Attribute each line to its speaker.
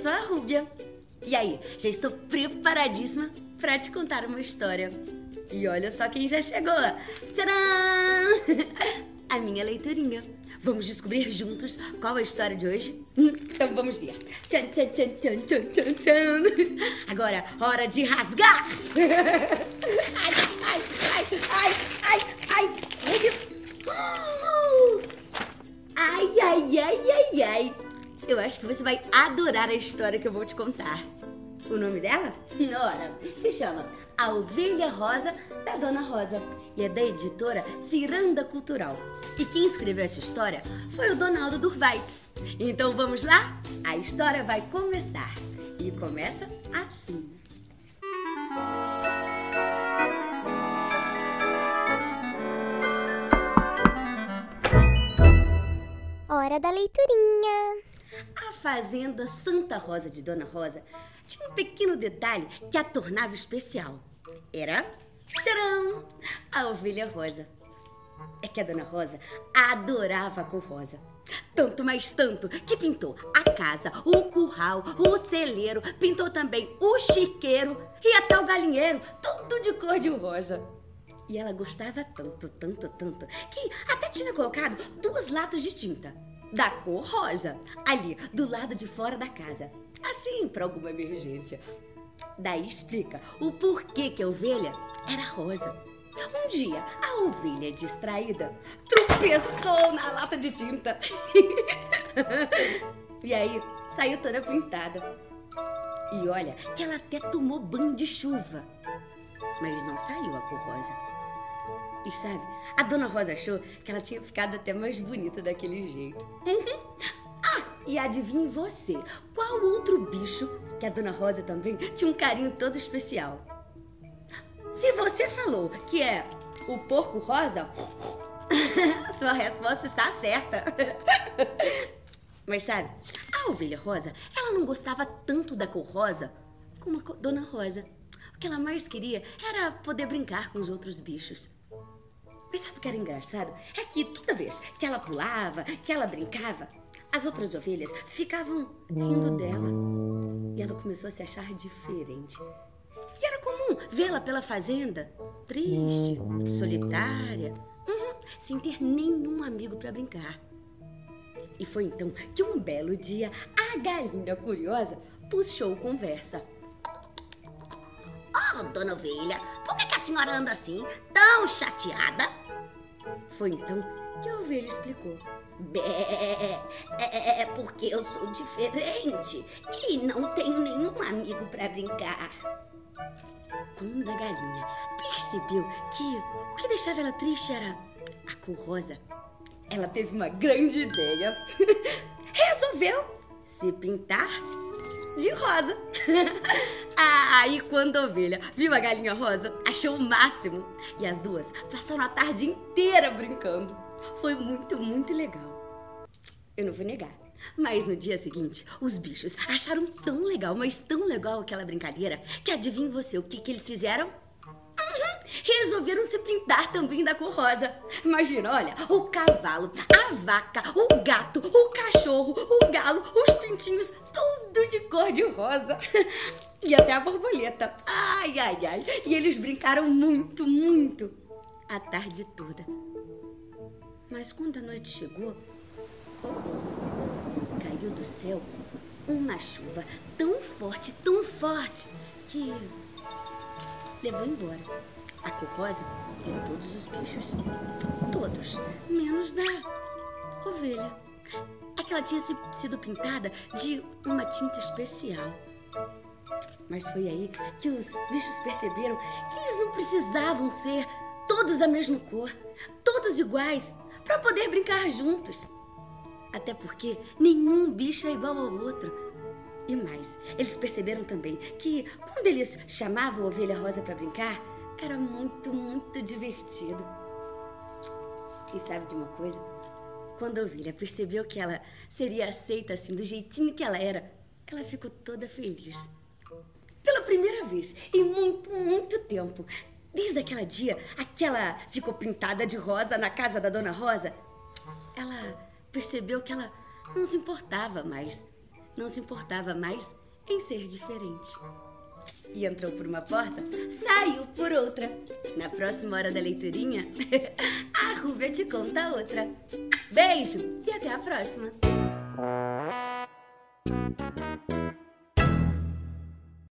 Speaker 1: sou a Rúbia. E aí, já estou preparadíssima para te contar uma história. E olha só quem já chegou! Tcharam! A minha leiturinha. Vamos descobrir juntos qual é a história de hoje? Então vamos ver. Tchan, tchan, tchan, tchan, tchan, tchan. Agora, hora de rasgar! Ai, ai, ai, ai, ai, ai! Ai, ai, ai, ai, ai! Eu acho que você vai adorar a história que eu vou te contar. O nome dela? Ora, se chama A Ovelha Rosa da Dona Rosa e é da editora Ciranda Cultural. E quem escreveu essa história foi o Donaldo Durvaitz. Então vamos lá? A história vai começar. E começa assim.
Speaker 2: Hora da leiturinha.
Speaker 1: Fazenda Santa Rosa de Dona Rosa tinha um pequeno detalhe que a tornava especial. Era tcharam, a ovelha rosa. É que a Dona Rosa adorava a cor rosa. Tanto, mais tanto, que pintou a casa, o curral, o celeiro, pintou também o chiqueiro e até o galinheiro, tudo de cor de rosa. E ela gostava tanto, tanto, tanto, que até tinha colocado duas latas de tinta da cor rosa, ali do lado de fora da casa. Assim, para alguma emergência. Daí explica o porquê que a ovelha era rosa. Um dia, a ovelha distraída tropeçou na lata de tinta. e aí, saiu toda pintada. E olha que ela até tomou banho de chuva. Mas não saiu a cor rosa. E sabe, a dona Rosa achou que ela tinha ficado até mais bonita daquele jeito. Uhum. Ah, e adivinhe você, qual outro bicho que a dona Rosa também tinha um carinho todo especial? Se você falou que é o porco rosa, sua resposta está certa. Mas sabe, a ovelha rosa, ela não gostava tanto da cor rosa como a dona Rosa. O que ela mais queria era poder brincar com os outros bichos. Mas sabe o que era engraçado? É que toda vez que ela pulava, que ela brincava, as outras ovelhas ficavam rindo dela. E ela começou a se achar diferente. E era comum vê-la pela fazenda, triste, solitária, uhum, sem ter nenhum amigo para brincar. E foi então que um belo dia a galinha curiosa puxou conversa.
Speaker 3: Oh, dona ovelha, por que, que a senhora anda assim, tão chateada?
Speaker 1: Foi então que a ovelha explicou.
Speaker 3: Bé, é, é, é porque eu sou diferente e não tenho nenhum amigo para brincar.
Speaker 1: Quando a galinha percebeu que o que deixava ela triste era a cor rosa, ela teve uma grande ideia. Resolveu se pintar de rosa. Aí, quando ovelha viu a galinha rosa, achou o máximo. E as duas passaram a tarde inteira brincando. Foi muito, muito legal. Eu não vou negar. Mas no dia seguinte, os bichos acharam tão legal, mas tão legal aquela brincadeira, que adivinha você o que, que eles fizeram? Resolveram se pintar também da cor rosa. Imagina, olha, o cavalo, a vaca, o gato, o cachorro, o galo, os pintinhos, tudo de cor de rosa. E até a borboleta. Ai, ai, ai. E eles brincaram muito, muito. A tarde toda. Mas quando a noite chegou, caiu do céu uma chuva tão forte, tão forte, que levou embora a cor rosa de todos os bichos. Todos, menos da ovelha. É que ela tinha sido pintada de uma tinta especial. Mas foi aí que os bichos perceberam que eles não precisavam ser todos da mesma cor, todos iguais, para poder brincar juntos. Até porque nenhum bicho é igual ao outro. E mais, eles perceberam também que quando eles chamavam a ovelha rosa para brincar, era muito, muito divertido. E sabe de uma coisa? Quando ovelha percebeu que ela seria aceita assim, do jeitinho que ela era, ela ficou toda feliz. Pela primeira vez em muito, muito tempo, desde aquele dia, aquela ficou pintada de rosa na casa da Dona Rosa, ela percebeu que ela não se importava mais não se importava mais em ser diferente. E entrou por uma porta, saiu por outra. Na próxima hora da leiturinha, a Rúbia te conta outra. Beijo e até a próxima!